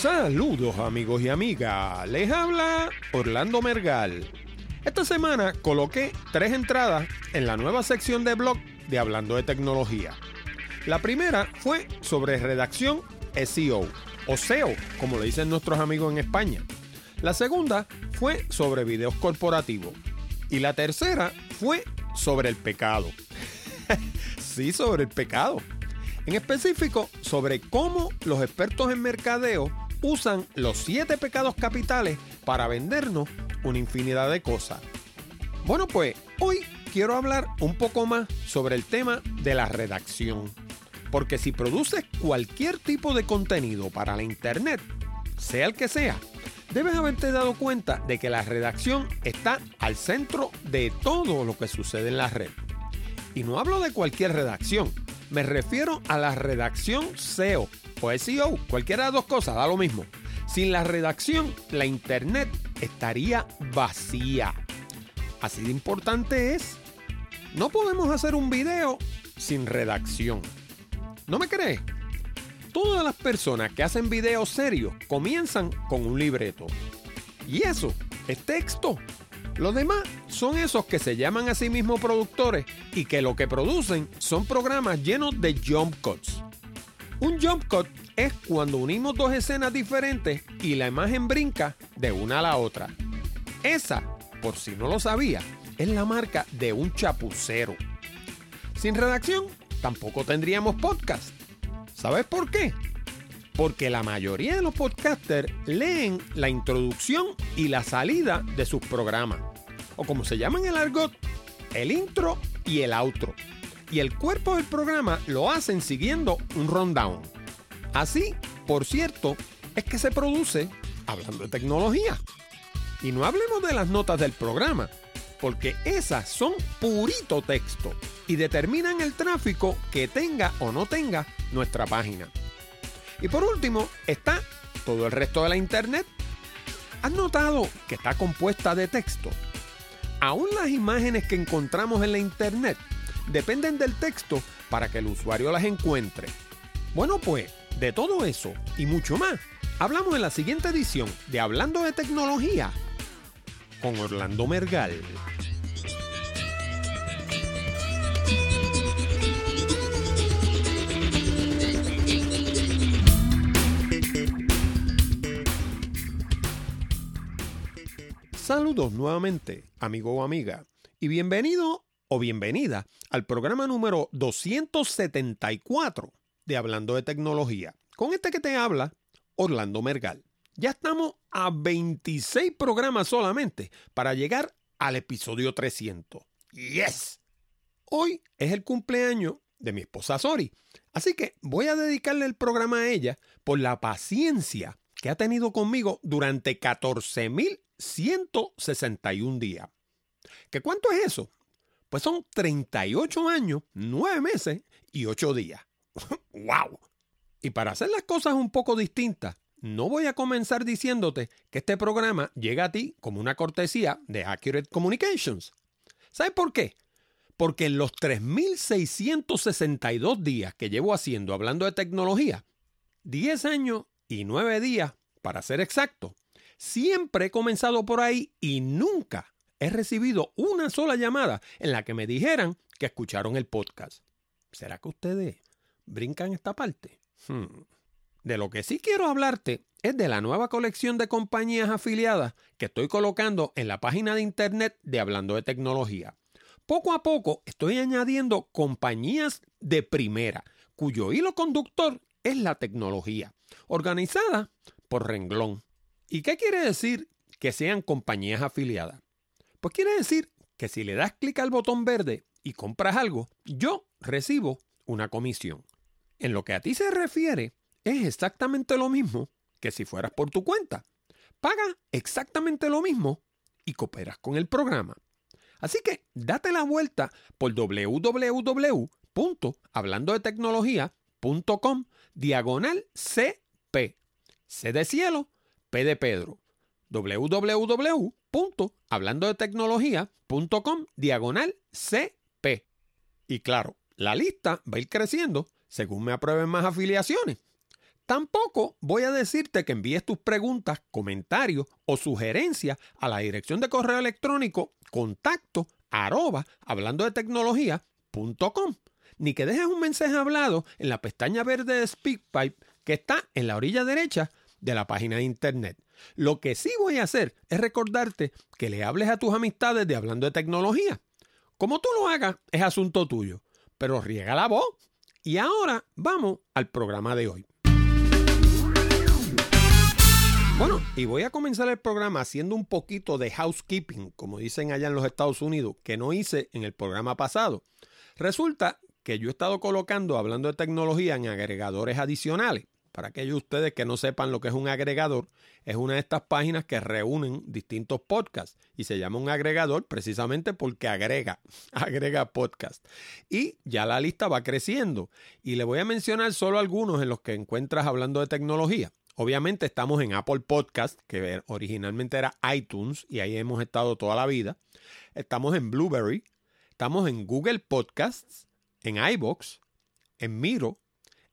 Saludos amigos y amigas, les habla Orlando Mergal. Esta semana coloqué tres entradas en la nueva sección de blog de Hablando de Tecnología. La primera fue sobre redacción SEO o SEO, como le dicen nuestros amigos en España. La segunda fue sobre videos corporativos. Y la tercera fue sobre el pecado. sí, sobre el pecado. En específico, sobre cómo los expertos en mercadeo usan los siete pecados capitales para vendernos una infinidad de cosas. Bueno, pues hoy quiero hablar un poco más sobre el tema de la redacción. Porque si produces cualquier tipo de contenido para la internet, sea el que sea, debes haberte dado cuenta de que la redacción está al centro de todo lo que sucede en la red. Y no hablo de cualquier redacción, me refiero a la redacción SEO o SEO, cualquiera de las dos cosas, da lo mismo. Sin la redacción, la internet estaría vacía. Así de importante es. No podemos hacer un video sin redacción. ¿No me crees? Todas las personas que hacen videos serios comienzan con un libreto. Y eso es texto. Los demás son esos que se llaman a sí mismos productores y que lo que producen son programas llenos de jump cuts. Un jump cut es cuando unimos dos escenas diferentes y la imagen brinca de una a la otra. Esa, por si no lo sabía, es la marca de un chapucero. Sin redacción, tampoco tendríamos podcast. ¿Sabes por qué? Porque la mayoría de los podcasters leen la introducción y la salida de sus programas. O como se llama en el argot, el intro y el outro y el cuerpo del programa lo hacen siguiendo un rundown. Así, por cierto, es que se produce hablando de tecnología. Y no hablemos de las notas del programa, porque esas son purito texto y determinan el tráfico que tenga o no tenga nuestra página. Y por último está todo el resto de la internet. ¿Has notado que está compuesta de texto? Aún las imágenes que encontramos en la internet dependen del texto para que el usuario las encuentre. Bueno, pues, de todo eso y mucho más, hablamos en la siguiente edición de Hablando de Tecnología con Orlando Mergal. Saludos nuevamente, amigo o amiga, y bienvenido o bienvenida al programa número 274 de Hablando de Tecnología. Con este que te habla, Orlando Mergal. Ya estamos a 26 programas solamente para llegar al episodio 300. ¡Yes! Hoy es el cumpleaños de mi esposa Sori, así que voy a dedicarle el programa a ella por la paciencia que ha tenido conmigo durante 14.161 días. ¿Qué cuánto es eso? Pues son 38 años, 9 meses y 8 días. ¡Wow! Y para hacer las cosas un poco distintas, no voy a comenzar diciéndote que este programa llega a ti como una cortesía de Accurate Communications. ¿Sabes por qué? Porque en los 3.662 días que llevo haciendo hablando de tecnología, 10 años y 9 días, para ser exacto, siempre he comenzado por ahí y nunca he recibido una sola llamada en la que me dijeran que escucharon el podcast. ¿Será que ustedes brincan esta parte? Hmm. De lo que sí quiero hablarte es de la nueva colección de compañías afiliadas que estoy colocando en la página de internet de Hablando de Tecnología. Poco a poco estoy añadiendo compañías de primera, cuyo hilo conductor es la tecnología, organizada por renglón. ¿Y qué quiere decir que sean compañías afiliadas? Pues quiere decir que si le das clic al botón verde y compras algo, yo recibo una comisión. En lo que a ti se refiere, es exactamente lo mismo que si fueras por tu cuenta. Paga exactamente lo mismo y cooperas con el programa. Así que date la vuelta por www.hablandodetecnología.com diagonal CP. C de cielo, P de Pedro. www hablando de tecnología.com diagonal CP. Y claro, la lista va a ir creciendo según me aprueben más afiliaciones. Tampoco voy a decirte que envíes tus preguntas, comentarios o sugerencias a la dirección de correo electrónico contacto arroba hablando de tecnología.com, ni que dejes un mensaje hablado en la pestaña verde de SpeakPipe que está en la orilla derecha de la página de internet. Lo que sí voy a hacer es recordarte que le hables a tus amistades de hablando de tecnología. Como tú lo hagas, es asunto tuyo, pero riega la voz. Y ahora vamos al programa de hoy. Bueno, y voy a comenzar el programa haciendo un poquito de housekeeping, como dicen allá en los Estados Unidos, que no hice en el programa pasado. Resulta que yo he estado colocando, hablando de tecnología, en agregadores adicionales. Para aquellos de ustedes que no sepan lo que es un agregador, es una de estas páginas que reúnen distintos podcasts y se llama un agregador precisamente porque agrega, agrega podcast. Y ya la lista va creciendo y le voy a mencionar solo algunos en los que encuentras hablando de tecnología. Obviamente estamos en Apple Podcast, que originalmente era iTunes y ahí hemos estado toda la vida. Estamos en Blueberry, estamos en Google Podcasts, en iBox, en Miro,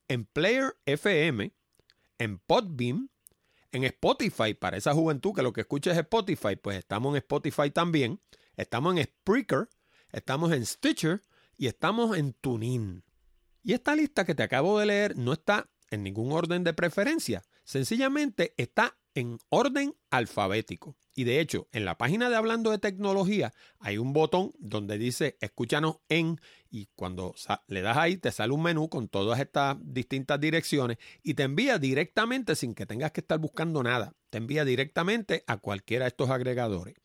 en Player FM, en Podbeam, en Spotify, para esa juventud que lo que escucha es Spotify, pues estamos en Spotify también. Estamos en Spreaker, estamos en Stitcher y estamos en TuneIn. Y esta lista que te acabo de leer no está en ningún orden de preferencia. Sencillamente está en orden alfabético. Y de hecho, en la página de Hablando de Tecnología hay un botón donde dice escúchanos en y cuando le das ahí te sale un menú con todas estas distintas direcciones y te envía directamente sin que tengas que estar buscando nada. Te envía directamente a cualquiera de estos agregadores.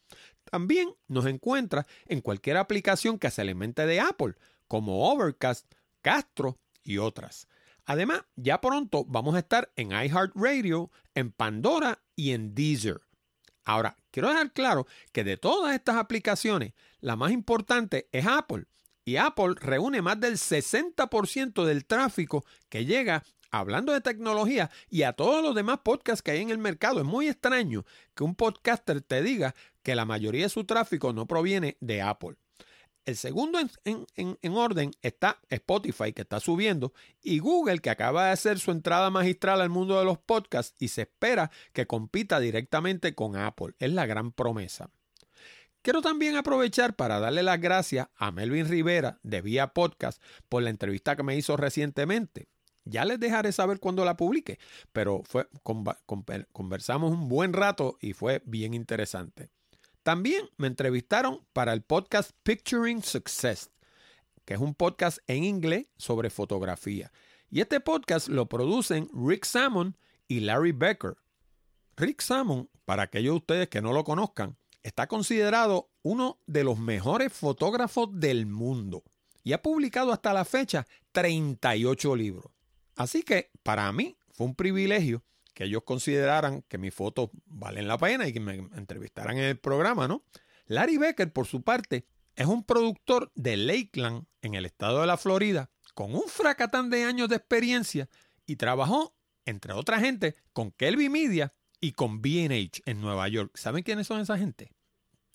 También nos encuentra en cualquier aplicación que se alimente de Apple, como Overcast, Castro y otras. Además, ya pronto vamos a estar en iHeartRadio, en Pandora y en Deezer. Ahora, quiero dejar claro que de todas estas aplicaciones, la más importante es Apple. Y Apple reúne más del 60% del tráfico que llega hablando de tecnología y a todos los demás podcasts que hay en el mercado. Es muy extraño que un podcaster te diga que la mayoría de su tráfico no proviene de Apple. El segundo en, orden está Spotify, que está subiendo, y Google, que acaba de hacer su entrada magistral al mundo de los podcasts y se espera que compita directamente con Apple. Es la gran promesa. Quiero también aprovechar para darle las gracias a Melvin Rivera de Vía Podcast por la entrevista que me hizo recientemente. Ya les dejaré saber cuando la publique, pero conversamos un buen rato y fue bien interesante. También me entrevistaron para el podcast Picturing Success, que es un podcast en inglés sobre fotografía. Y este podcast lo producen Rick Salmon y Larry Becker. Rick Salmon, para aquellos de ustedes que no lo conozcan, está considerado uno de los mejores fotógrafos del mundo y ha publicado hasta la fecha 38 libros. Así que para mí fue un privilegio que ellos consideraran que mis fotos valen la pena y que me entrevistaran en el programa, ¿no? Larry Becker, por su parte, es un productor de Lakeland en el estado de la Florida con un fracatán de años de experiencia y trabajó, entre otra gente, con Kelby Media y con BH en Nueva York. ¿Saben quiénes son esa gente?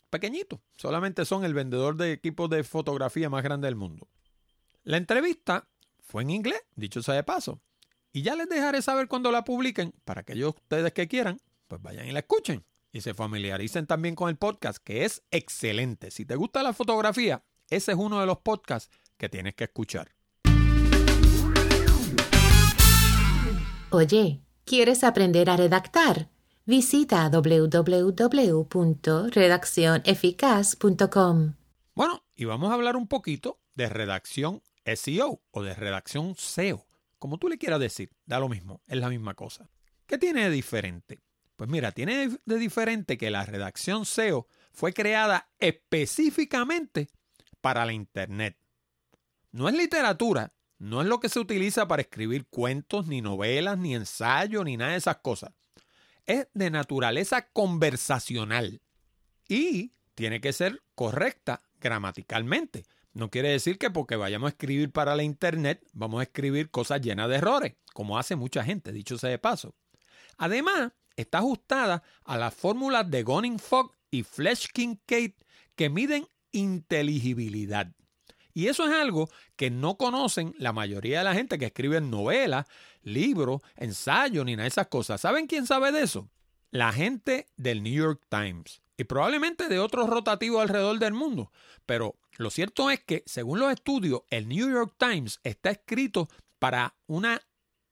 Pequeñitos, solamente son el vendedor de equipos de fotografía más grande del mundo. La entrevista fue en inglés, dicho sea de paso, y ya les dejaré saber cuando la publiquen para aquellos ustedes que quieran, pues vayan y la escuchen. Y se familiaricen también con el podcast, que es excelente. Si te gusta la fotografía, ese es uno de los podcasts que tienes que escuchar. Oye, ¿quieres aprender a redactar? Visita www.redaccioneficaz.com. Bueno, y vamos a hablar un poquito de redacción SEO o de redacción SEO como tú le quieras decir, da lo mismo, es la misma cosa. ¿Qué tiene de diferente? Pues mira, tiene de diferente que la redacción SEO fue creada específicamente para la Internet. No es literatura, no es lo que se utiliza para escribir cuentos, ni novelas, ni ensayos, ni nada de esas cosas. Es de naturaleza conversacional y tiene que ser correcta gramaticalmente. No quiere decir que porque vayamos a escribir para la Internet vamos a escribir cosas llenas de errores, como hace mucha gente, dicho sea de paso. Además, está ajustada a las fórmulas de Gunning Fogg y Flesh Kincaid que miden inteligibilidad. Y eso es algo que no conocen la mayoría de la gente que escribe novelas, libros, ensayos, ni nada de esas cosas. ¿Saben quién sabe de eso? La gente del New York Times y probablemente de otros rotativos alrededor del mundo. Pero lo cierto es que, según los estudios, el New York Times está escrito para una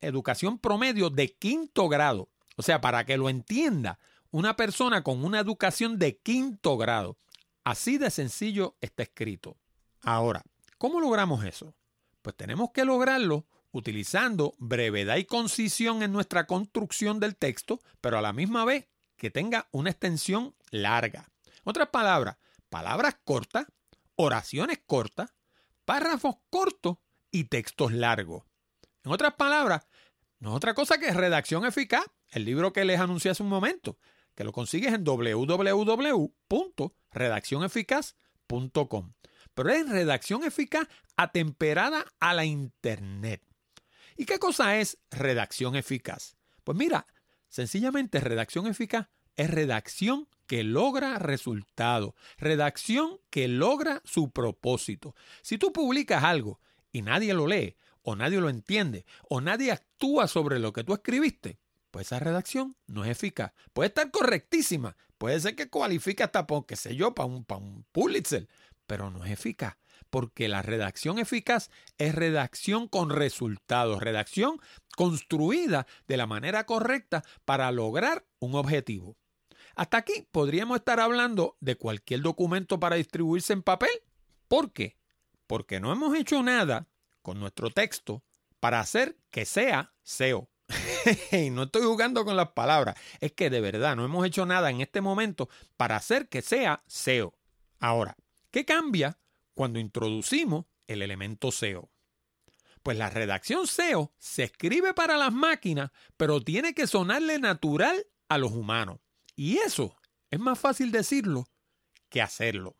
educación promedio de quinto grado. O sea, para que lo entienda una persona con una educación de quinto grado. Así de sencillo está escrito. Ahora, ¿cómo logramos eso? Pues tenemos que lograrlo utilizando brevedad y concisión en nuestra construcción del texto, pero a la misma vez que tenga una extensión larga. Otras palabras, palabras cortas, oraciones cortas, párrafos cortos y textos largos. En otras palabras, no es otra cosa que redacción eficaz, el libro que les anuncié hace un momento, que lo consigues en www.redaccioneficaz.com. Pero es redacción eficaz atemperada a la Internet. ¿Y qué cosa es redacción eficaz? Pues mira, sencillamente redacción eficaz es redacción que logra resultado, redacción que logra su propósito. Si tú publicas algo y nadie lo lee, o nadie lo entiende, o nadie actúa sobre lo que tú escribiste, pues esa redacción no es eficaz. Puede estar correctísima, puede ser que cualifique hasta, por, qué sé yo, para un, para un Pulitzer, pero no es eficaz. Porque la redacción eficaz es redacción con resultados, redacción construida de la manera correcta para lograr un objetivo. Hasta aquí podríamos estar hablando de cualquier documento para distribuirse en papel. ¿Por qué? Porque no hemos hecho nada con nuestro texto para hacer que sea SEO. no estoy jugando con las palabras, es que de verdad no hemos hecho nada en este momento para hacer que sea SEO. Ahora, ¿qué cambia cuando introducimos el elemento SEO? Pues la redacción SEO se escribe para las máquinas, pero tiene que sonarle natural a los humanos. Y eso es más fácil decirlo que hacerlo.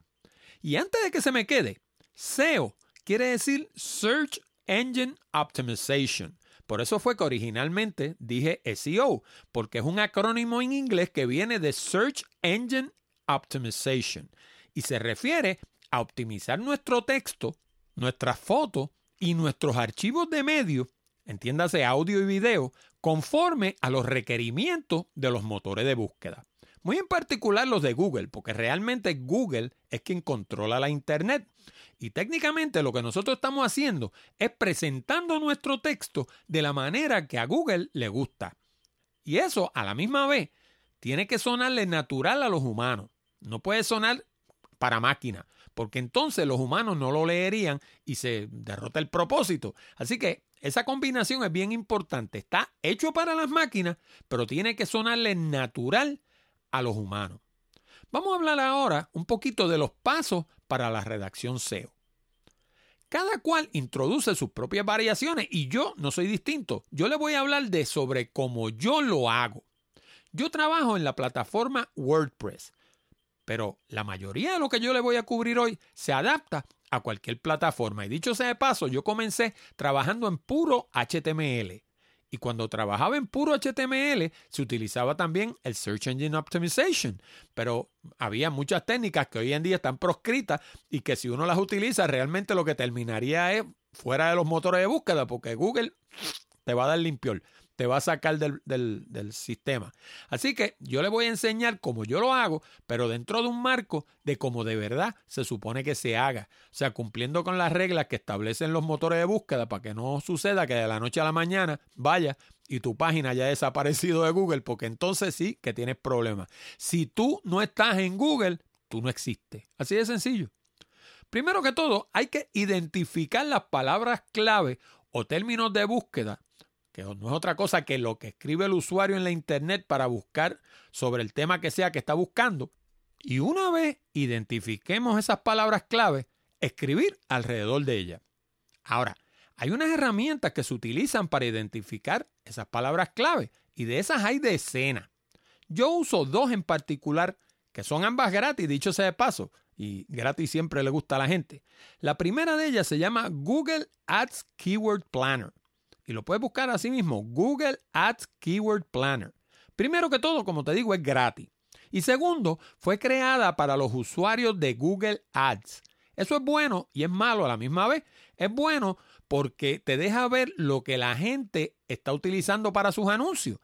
Y antes de que se me quede, SEO quiere decir Search Engine Optimization. Por eso fue que originalmente dije SEO, porque es un acrónimo en inglés que viene de Search Engine Optimization y se refiere a optimizar nuestro texto, nuestras fotos y nuestros archivos de medio, entiéndase audio y video, conforme a los requerimientos de los motores de búsqueda. Muy en particular los de Google, porque realmente Google es quien controla la Internet. Y técnicamente lo que nosotros estamos haciendo es presentando nuestro texto de la manera que a Google le gusta. Y eso a la misma vez tiene que sonarle natural a los humanos. No puede sonar para máquina, porque entonces los humanos no lo leerían y se derrota el propósito. Así que esa combinación es bien importante. Está hecho para las máquinas, pero tiene que sonarle natural a los humanos. Vamos a hablar ahora un poquito de los pasos para la redacción SEO. Cada cual introduce sus propias variaciones y yo no soy distinto. Yo le voy a hablar de sobre cómo yo lo hago. Yo trabajo en la plataforma WordPress, pero la mayoría de lo que yo le voy a cubrir hoy se adapta a cualquier plataforma. Y dicho sea de paso, yo comencé trabajando en puro HTML. Y cuando trabajaba en puro HTML, se utilizaba también el Search Engine Optimization. Pero había muchas técnicas que hoy en día están proscritas y que si uno las utiliza, realmente lo que terminaría es fuera de los motores de búsqueda, porque Google te va a dar limpiol te va a sacar del, sistema. Así que yo le voy a enseñar cómo yo lo hago, pero dentro de un marco de cómo de verdad se supone que se haga. O sea, cumpliendo con las reglas que establecen los motores de búsqueda para que no suceda que de la noche a la mañana vaya y tu página haya desaparecido de Google, porque entonces sí que tienes problemas. Si tú no estás en Google, tú no existes. Así de sencillo. Primero que todo, hay que identificar las palabras clave o términos de búsqueda que no es otra cosa que lo que escribe el usuario en la Internet para buscar sobre el tema que sea que está buscando. Y una vez identifiquemos esas palabras clave, escribir alrededor de ellas. Ahora, hay unas herramientas que se utilizan para identificar esas palabras clave y de esas hay decenas. Yo uso dos en particular que son ambas gratis, dicho sea de paso, y gratis siempre le gusta a la gente. La primera de ellas se llama Google Ads Keyword Planner y lo puedes buscar así mismo, Google Ads Keyword Planner. Primero que todo, como te digo, es gratis. Y segundo, fue creada para los usuarios de Google Ads. Eso es bueno y es malo a la misma vez. Es bueno porque te deja ver lo que la gente está utilizando para sus anuncios.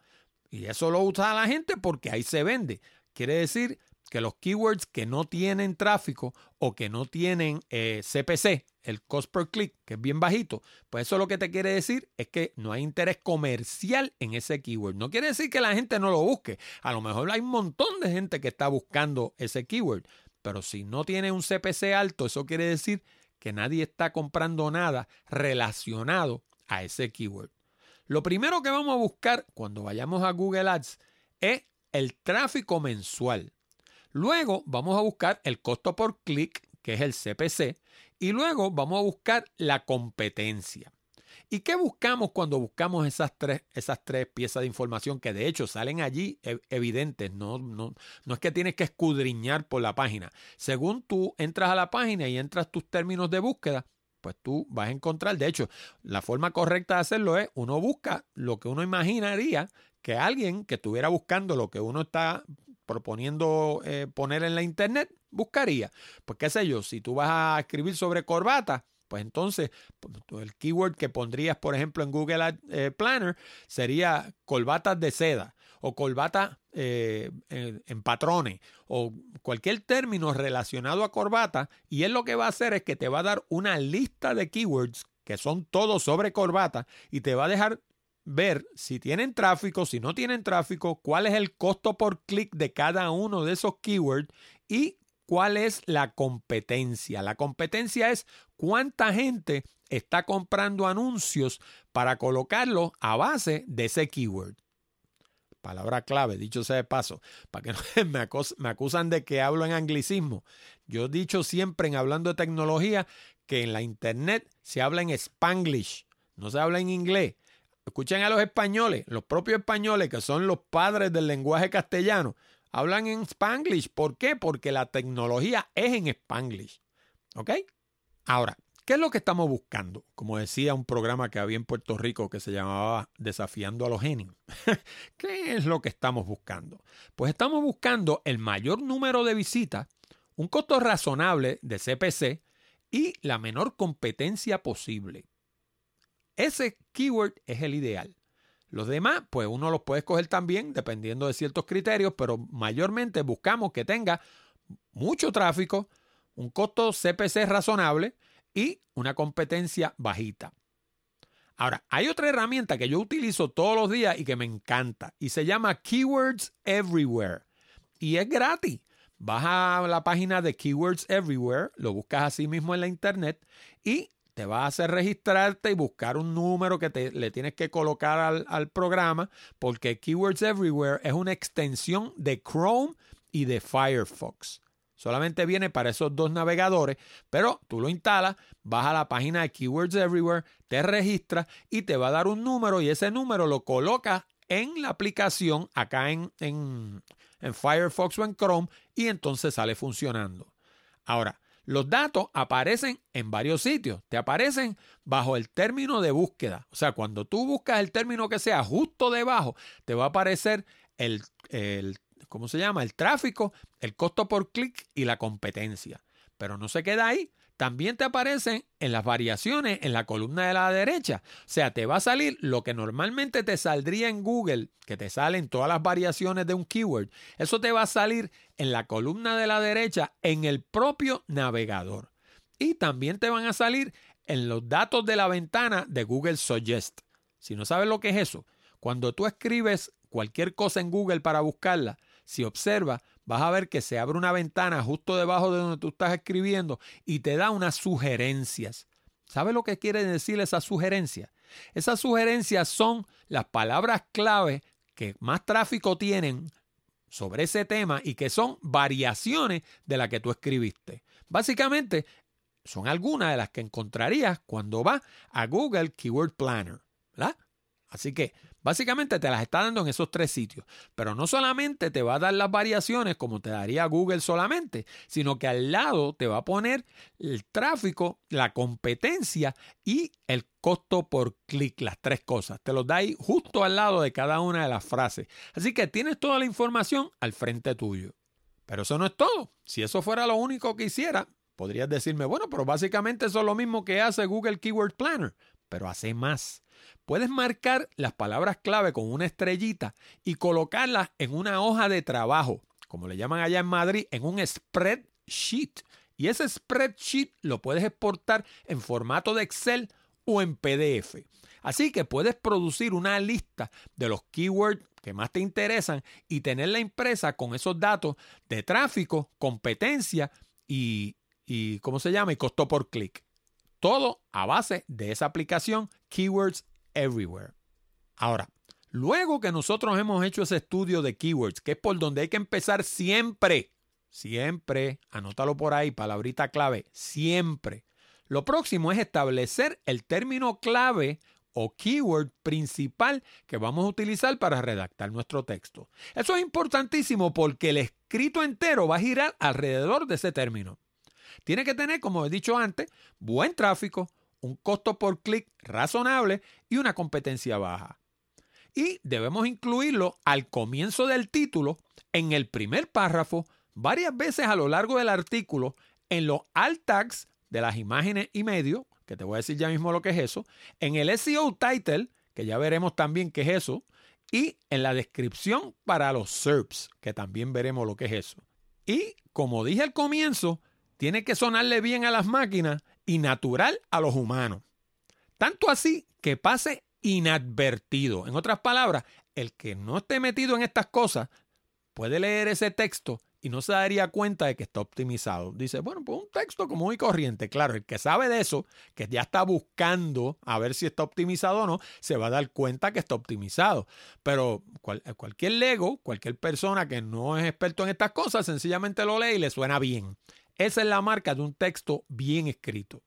Y eso lo usa la gente porque ahí se vende. Quiere decir que los keywords que no tienen tráfico o que no tienen CPC, eh, el cost per click, que es bien bajito, pues eso lo que te quiere decir es que no hay interés comercial en ese keyword. No quiere decir que la gente no lo busque. A lo mejor hay un montón de gente que está buscando ese keyword, pero si no tiene un CPC alto, eso quiere decir que nadie está comprando nada relacionado a ese keyword. Lo primero que vamos a buscar cuando vayamos a Google Ads es el tráfico mensual. Luego vamos a buscar el costo por clic, que es el CPC, y luego vamos a buscar la competencia. ¿Y qué buscamos cuando buscamos esas tres, esas tres piezas de información que de hecho salen allí evidentes? No, no, no es que tienes que escudriñar por la página. Según tú entras a la página y entras tus términos de búsqueda, pues tú vas a encontrar, de hecho, la forma correcta de hacerlo es, uno busca lo que uno imaginaría que alguien que estuviera buscando lo que uno está proponiendo eh, poner en la internet, buscaría. Pues qué sé yo, si tú vas a escribir sobre corbata, pues entonces pues, el keyword que pondrías, por ejemplo, en Google eh, Planner sería corbatas de seda o corbata eh, en, patrones o cualquier término relacionado a corbata y él lo que va a hacer es que te va a dar una lista de keywords que son todos sobre corbata y te va a dejar ver si tienen tráfico, si no tienen tráfico, cuál es el costo por clic de cada uno de esos keywords y cuál es la competencia. La competencia es cuánta gente está comprando anuncios para colocarlo a base de ese keyword. Palabra clave, dicho sea de paso, para que no me, me acusan de que hablo en anglicismo. Yo he dicho siempre en hablando de tecnología que en la internet se habla en spanglish, no se habla en inglés. Escuchen a los españoles, los propios españoles que son los padres del lenguaje castellano, hablan en spanglish. ¿Por qué? Porque la tecnología es en spanglish. ¿Ok? Ahora, ¿qué es lo que estamos buscando? Como decía un programa que había en Puerto Rico que se llamaba Desafiando a los genios. ¿Qué es lo que estamos buscando? Pues estamos buscando el mayor número de visitas, un costo razonable de CPC y la menor competencia posible. Ese keyword es el ideal. Los demás, pues uno los puede escoger también dependiendo de ciertos criterios, pero mayormente buscamos que tenga mucho tráfico, un costo CPC razonable y una competencia bajita. Ahora, hay otra herramienta que yo utilizo todos los días y que me encanta y se llama Keywords Everywhere y es gratis. Vas a la página de Keywords Everywhere, lo buscas así mismo en la internet y te va a hacer registrarte y buscar un número que te, le tienes que colocar al, al, programa, porque Keywords Everywhere es una extensión de Chrome y de Firefox. Solamente viene para esos dos navegadores, pero tú lo instalas, vas a la página de Keywords Everywhere, te registras y te va a dar un número y ese número lo colocas en la aplicación acá en, en, en Firefox o en Chrome y entonces sale funcionando. Ahora, los datos aparecen en varios sitios. Te aparecen bajo el término de búsqueda. O sea, cuando tú buscas el término que sea justo debajo, te va a aparecer el, el ¿cómo se llama? El tráfico, el costo por clic y la competencia. Pero no se queda ahí también te aparecen en las variaciones en la columna de la derecha. O sea, te va a salir lo que normalmente te saldría en Google, que te salen todas las variaciones de un keyword. Eso te va a salir en la columna de la derecha en el propio navegador. Y también te van a salir en los datos de la ventana de Google Suggest. Si no sabes lo que es eso, cuando tú escribes cualquier cosa en Google para buscarla, si observas, vas a ver que se abre una ventana justo debajo de donde tú estás escribiendo y te da unas sugerencias. ¿Sabe lo que quiere decir esa sugerencia? Esas sugerencias son las palabras clave que más tráfico tienen sobre ese tema y que son variaciones de la que tú escribiste. Básicamente, son algunas de las que encontrarías cuando vas a Google Keyword Planner. ¿verdad? Así que Básicamente te las está dando en esos tres sitios, pero no solamente te va a dar las variaciones como te daría Google solamente, sino que al lado te va a poner el tráfico, la competencia y el costo por clic, las tres cosas. Te los da ahí justo al lado de cada una de las frases. Así que tienes toda la información al frente tuyo. Pero eso no es todo. Si eso fuera lo único que hiciera, Podrías decirme, bueno, pero básicamente eso es lo mismo que hace Google Keyword Planner, pero hace más. Puedes marcar las palabras clave con una estrellita y colocarlas en una hoja de trabajo, como le llaman allá en Madrid, en un spreadsheet. Y ese spreadsheet lo puedes exportar en formato de Excel o en PDF. Así que puedes producir una lista de los keywords que más te interesan y tenerla impresa con esos datos de tráfico, competencia y, y ¿cómo se llama? Y costo por clic. Todo a base de esa aplicación Keywords Everywhere. Ahora, luego que nosotros hemos hecho ese estudio de keywords, que es por donde hay que empezar siempre, siempre, anótalo por ahí, palabrita clave, siempre. Lo próximo es establecer el término clave o keyword principal que vamos a utilizar para redactar nuestro texto. Eso es importantísimo porque el escrito entero va a girar alrededor de ese término. Tiene que tener, como he dicho antes, buen tráfico, un costo por clic razonable y una competencia baja. Y debemos incluirlo al comienzo del título, en el primer párrafo, varias veces a lo largo del artículo, en los alt tags de las imágenes y medio, que te voy a decir ya mismo lo que es eso, en el SEO title, que ya veremos también qué es eso, y en la descripción para los SERPs, que también veremos lo que es eso. Y como dije al comienzo, tiene que sonarle bien a las máquinas y natural a los humanos. Tanto así que pase inadvertido. En otras palabras, el que no esté metido en estas cosas puede leer ese texto y no se daría cuenta de que está optimizado. Dice, bueno, pues un texto común y corriente. Claro, el que sabe de eso, que ya está buscando a ver si está optimizado o no, se va a dar cuenta que está optimizado. Pero cualquier Lego, cualquier persona que no es experto en estas cosas, sencillamente lo lee y le suena bien. Esa es la marca de un texto bien escrito.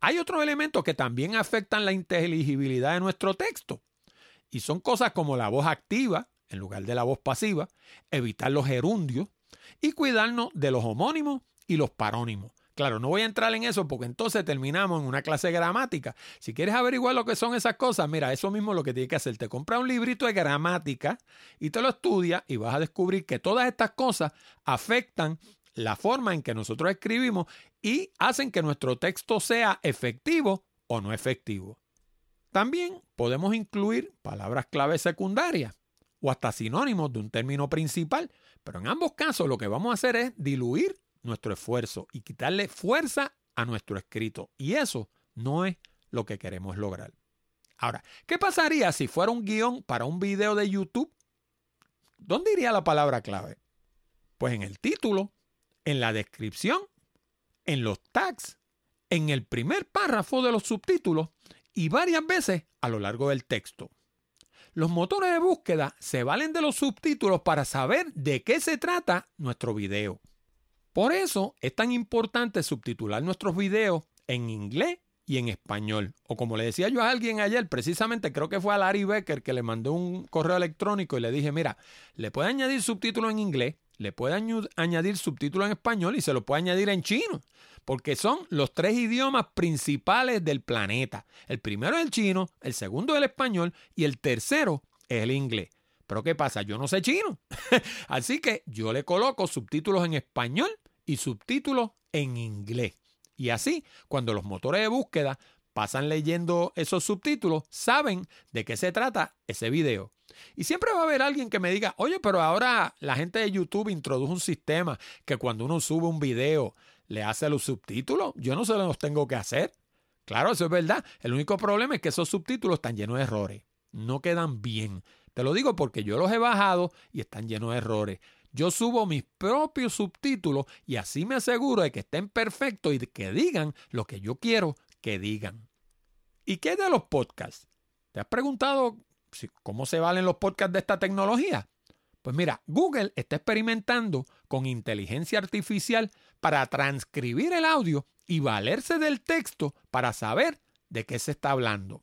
Hay otros elementos que también afectan la inteligibilidad de nuestro texto. Y son cosas como la voz activa, en lugar de la voz pasiva, evitar los gerundios y cuidarnos de los homónimos y los parónimos. Claro, no voy a entrar en eso porque entonces terminamos en una clase de gramática. Si quieres averiguar lo que son esas cosas, mira, eso mismo es lo que tienes que hacer. Te compras un librito de gramática y te lo estudias y vas a descubrir que todas estas cosas afectan la forma en que nosotros escribimos y hacen que nuestro texto sea efectivo o no efectivo. También podemos incluir palabras clave secundarias o hasta sinónimos de un término principal, pero en ambos casos lo que vamos a hacer es diluir nuestro esfuerzo y quitarle fuerza a nuestro escrito. Y eso no es lo que queremos lograr. Ahora, ¿qué pasaría si fuera un guion para un video de YouTube? ¿Dónde iría la palabra clave? Pues en el título, en la descripción, en los tags, en el primer párrafo de los subtítulos y varias veces a lo largo del texto. Los motores de búsqueda se valen de los subtítulos para saber de qué se trata nuestro video. Por eso es tan importante subtitular nuestros videos en inglés y en español. O como le decía yo a alguien ayer, precisamente creo que fue a Larry Becker que le mandé un correo electrónico y le dije, mira, le puede añadir subtítulos en inglés, le puede añadir subtítulos en español y se lo puede añadir en chino, porque son los tres idiomas principales del planeta. El primero es el chino, el segundo es el español y el tercero es el inglés. Pero ¿qué pasa? Yo no sé chino. Así que yo le coloco subtítulos en español y subtítulos en inglés. Y así, cuando los motores de búsqueda pasan leyendo esos subtítulos, saben de qué se trata ese video. Y siempre va a haber alguien que me diga, oye, pero ahora la gente de YouTube introdujo un sistema que cuando uno sube un video le hace los subtítulos. Yo no se los tengo que hacer. Claro, eso es verdad. El único problema es que esos subtítulos están llenos de errores. No quedan bien. Te lo digo porque yo los he bajado y están llenos de errores. Yo subo mis propios subtítulos y así me aseguro de que estén perfectos y que digan lo que yo quiero que digan. ¿Y qué de los podcasts? ¿Te has preguntado ¿Cómo se valen los podcasts de esta tecnología? Pues mira, Google está experimentando con inteligencia artificial para transcribir el audio y valerse del texto para saber de qué se está hablando.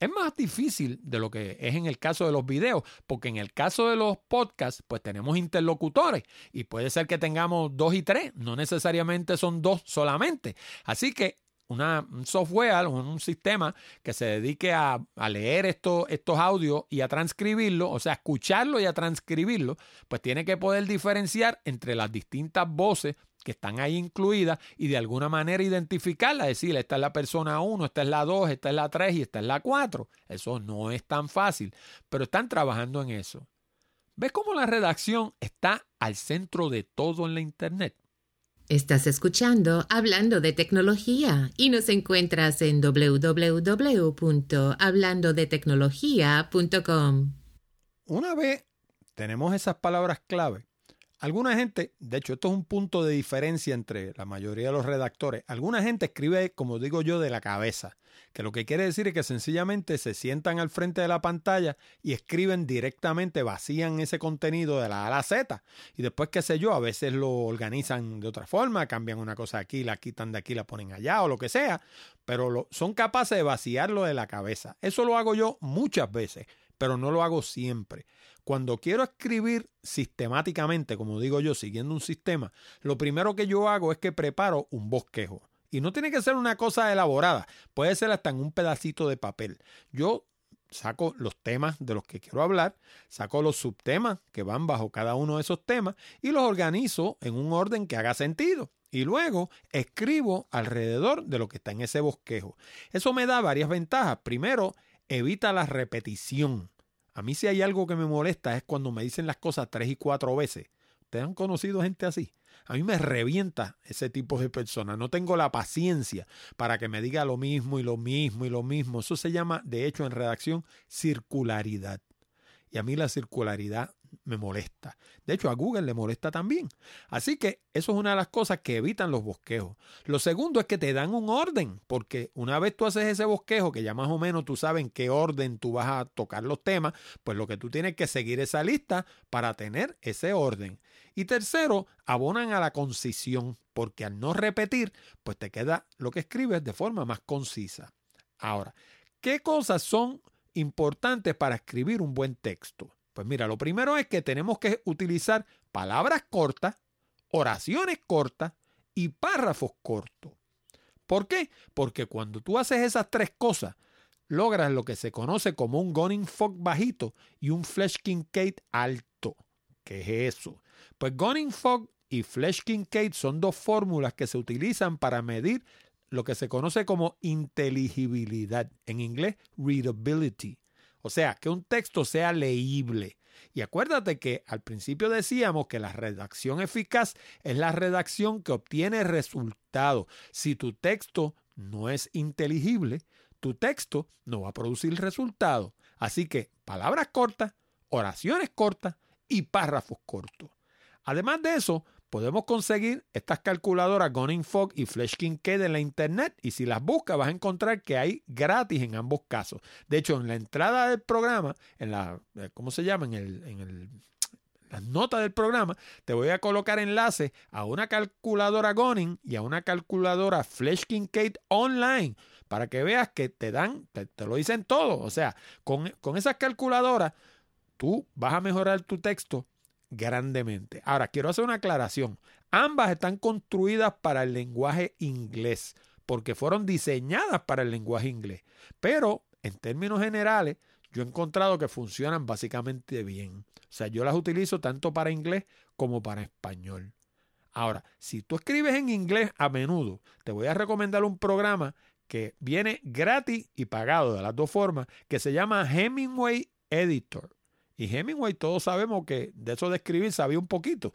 Es más difícil de lo que es en el caso de los videos, porque en el caso de los podcasts, pues tenemos interlocutores y puede ser que tengamos dos y tres, no necesariamente son dos solamente. Así que un software, un sistema que se dedique a, leer estos audios y a transcribirlo, o sea, escucharlo y a transcribirlo, pues tiene que poder diferenciar entre las distintas voces que están ahí incluidas y de alguna manera identificarlas, decir, esta es la persona 1, esta es la 2, esta es la 3 y esta es la 4. Eso no es tan fácil, pero están trabajando en eso. ¿Ves cómo la redacción está al centro de todo en la Internet? Estás escuchando Hablando de Tecnología y nos encuentras en www.hablandodetecnología.com. Una vez tenemos esas palabras clave, alguna gente, de hecho esto es un punto de diferencia entre la mayoría de los redactores, alguna gente escribe, como digo yo, de la cabeza, que lo que quiere decir es que sencillamente se sientan al frente de la pantalla y escriben directamente, vacían ese contenido de la A a la Z. Y después, qué sé yo, a veces lo organizan de otra forma, cambian una cosa aquí, la quitan de aquí, la ponen allá o lo que sea, pero son capaces de vaciarlo de la cabeza. Eso lo hago yo muchas veces, pero no lo hago siempre. Cuando quiero escribir sistemáticamente, como digo yo, siguiendo un sistema, lo primero que yo hago es que preparo un bosquejo. Y no tiene que ser una cosa elaborada, puede ser hasta en un pedacito de papel. Yo saco los temas de los que quiero hablar, saco los subtemas que van bajo cada uno de esos temas y los organizo en un orden que haga sentido. Y luego escribo alrededor de lo que está en ese bosquejo. Eso me da varias ventajas. Primero, evita la repetición. A mí si hay algo que me molesta es cuando me dicen las cosas tres y cuatro veces. ¿Ustedes han conocido gente así? A mí me revienta ese tipo de personas. No tengo la paciencia para que me diga lo mismo y lo mismo y lo mismo. Eso se llama, de hecho, en redacción, circularidad. Y a mí la circularidad me molesta. De hecho, a Google le molesta también. Así que eso es una de las cosas que evitan los bosquejos. Lo segundo es que te dan un orden, porque una vez tú haces ese bosquejo, que ya más o menos tú sabes en qué orden tú vas a tocar los temas, pues lo que tú tienes que seguir esa lista para tener ese orden. Y tercero, abonan a la concisión, porque al no repetir, pues te queda lo que escribes de forma más concisa. Ahora, ¿qué cosas son importantes para escribir un buen texto? Pues mira, lo primero es que tenemos que utilizar palabras cortas, oraciones cortas y párrafos cortos. ¿Por qué? Porque cuando tú haces esas tres cosas, logras lo que se conoce como un Gunning Fog bajito y un Fleshkin Kate alto. ¿Qué es eso? Pues Gunning Fog y Fleshkin Kate son dos fórmulas que se utilizan para medir lo que se conoce como inteligibilidad, en inglés readability. O sea, que un texto sea leíble. Y acuérdate que al principio decíamos que la redacción eficaz es la redacción que obtiene resultados. Si tu texto no es inteligible, tu texto no va a producir resultados. Así que palabras cortas, oraciones cortas y párrafos cortos. Además de eso, podemos conseguir estas calculadoras Gunning Fog y Fleshkin K en la internet y si las buscas vas a encontrar que hay gratis en ambos casos. De hecho, en la entrada del programa, en la, eh, ¿cómo se llama? En el, en el las notas del programa, te voy a colocar enlaces a una calculadora Gunning y a una calculadora Fleshkin Kate online para que veas que te dan, te, te lo dicen todo. O sea, con, con esas calculadoras tú vas a mejorar tu texto grandemente. Ahora, quiero hacer una aclaración. Ambas están construidas para el lenguaje inglés, porque fueron diseñadas para el lenguaje inglés. Pero, en términos generales, yo he encontrado que funcionan básicamente bien. O sea, yo las utilizo tanto para inglés como para español. Ahora, si tú escribes en inglés a menudo, te voy a recomendar un programa que viene gratis y pagado de las dos formas, que se llama Hemingway Editor. Y Hemingway todos sabemos que de eso de escribir sabía un poquito.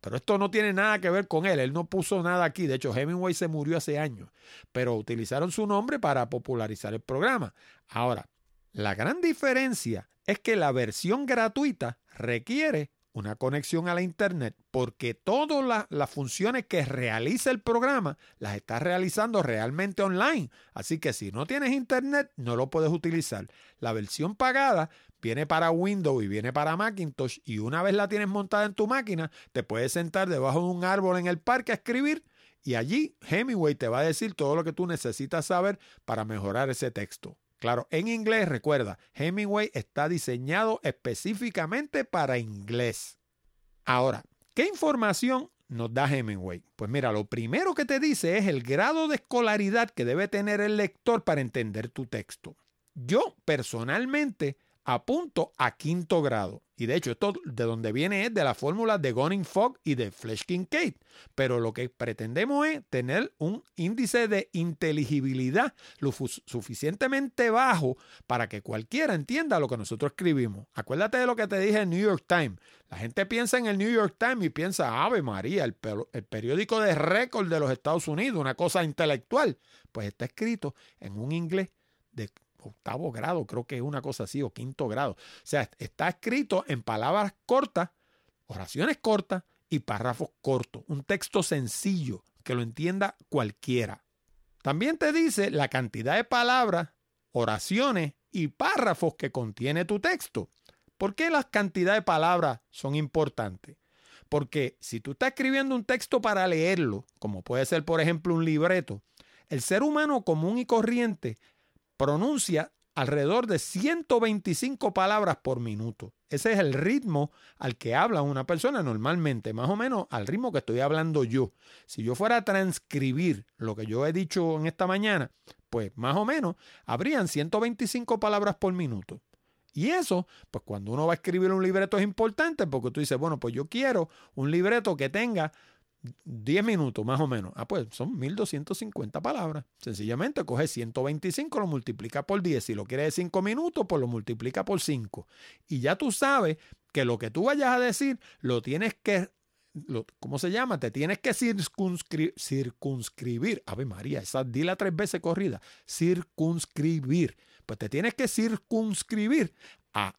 Pero esto no tiene nada que ver con él. Él no puso nada aquí. De hecho, Hemingway se murió hace años. Pero utilizaron su nombre para popularizar el programa. Ahora, la gran diferencia es que la versión gratuita requiere una conexión a la Internet, porque todas las funciones que realiza el programa las está realizando realmente online. Así que si no tienes Internet, no lo puedes utilizar. La versión pagada viene para Windows y viene para Macintosh y una vez la tienes montada en tu máquina, te puedes sentar debajo de un árbol en el parque a escribir y allí Hemingway te va a decir todo lo que tú necesitas saber para mejorar ese texto. Claro, en inglés, recuerda, Hemingway está diseñado específicamente para inglés. Ahora, ¿qué información nos da Hemingway? Pues mira, lo primero que te dice es el grado de escolaridad que debe tener el lector para entender tu texto. Yo personalmente apunto a quinto grado. Y de hecho, esto de donde viene es de la fórmula de Gunning Fogg y de Flesch-Kincaid. Pero lo que pretendemos es tener un índice de inteligibilidad lo suficientemente bajo para que cualquiera entienda lo que nosotros escribimos. Acuérdate de lo que te dije en New York Times. La gente piensa en el New York Times y piensa, Ave María, el, el periódico de récord de los Estados Unidos, una cosa intelectual. Pues está escrito en un inglés de octavo grado, creo que es una cosa así, o quinto grado. O sea, está escrito en palabras cortas, oraciones cortas y párrafos cortos. Un texto sencillo que lo entienda cualquiera. También te dice la cantidad de palabras, oraciones y párrafos que contiene tu texto. ¿Por qué las cantidades de palabras son importantes? Porque si tú estás escribiendo un texto para leerlo, como puede ser por ejemplo un libreto, el ser humano común y corriente pronuncia alrededor de 125 palabras por minuto. Ese es el ritmo al que habla una persona normalmente, más o menos al ritmo que estoy hablando yo. Si yo fuera a transcribir lo que yo he dicho en esta mañana, pues más o menos habrían 125 palabras por minuto. Y eso, pues cuando uno va a escribir un libreto es importante porque tú dices, bueno, pues yo quiero un libreto que tenga 10 minutos más o menos. Ah, pues son 1250 palabras. Sencillamente coge 125, lo multiplica por 10. Si lo quieres de 5 minutos, pues lo multiplica por 5. Y ya tú sabes que lo que tú vayas a decir lo tienes que ¿cómo se llama? Te tienes que circunscribir. circunscribir. Ave María, esa dila tres veces corrida. Circunscribir. Pues te tienes que circunscribir a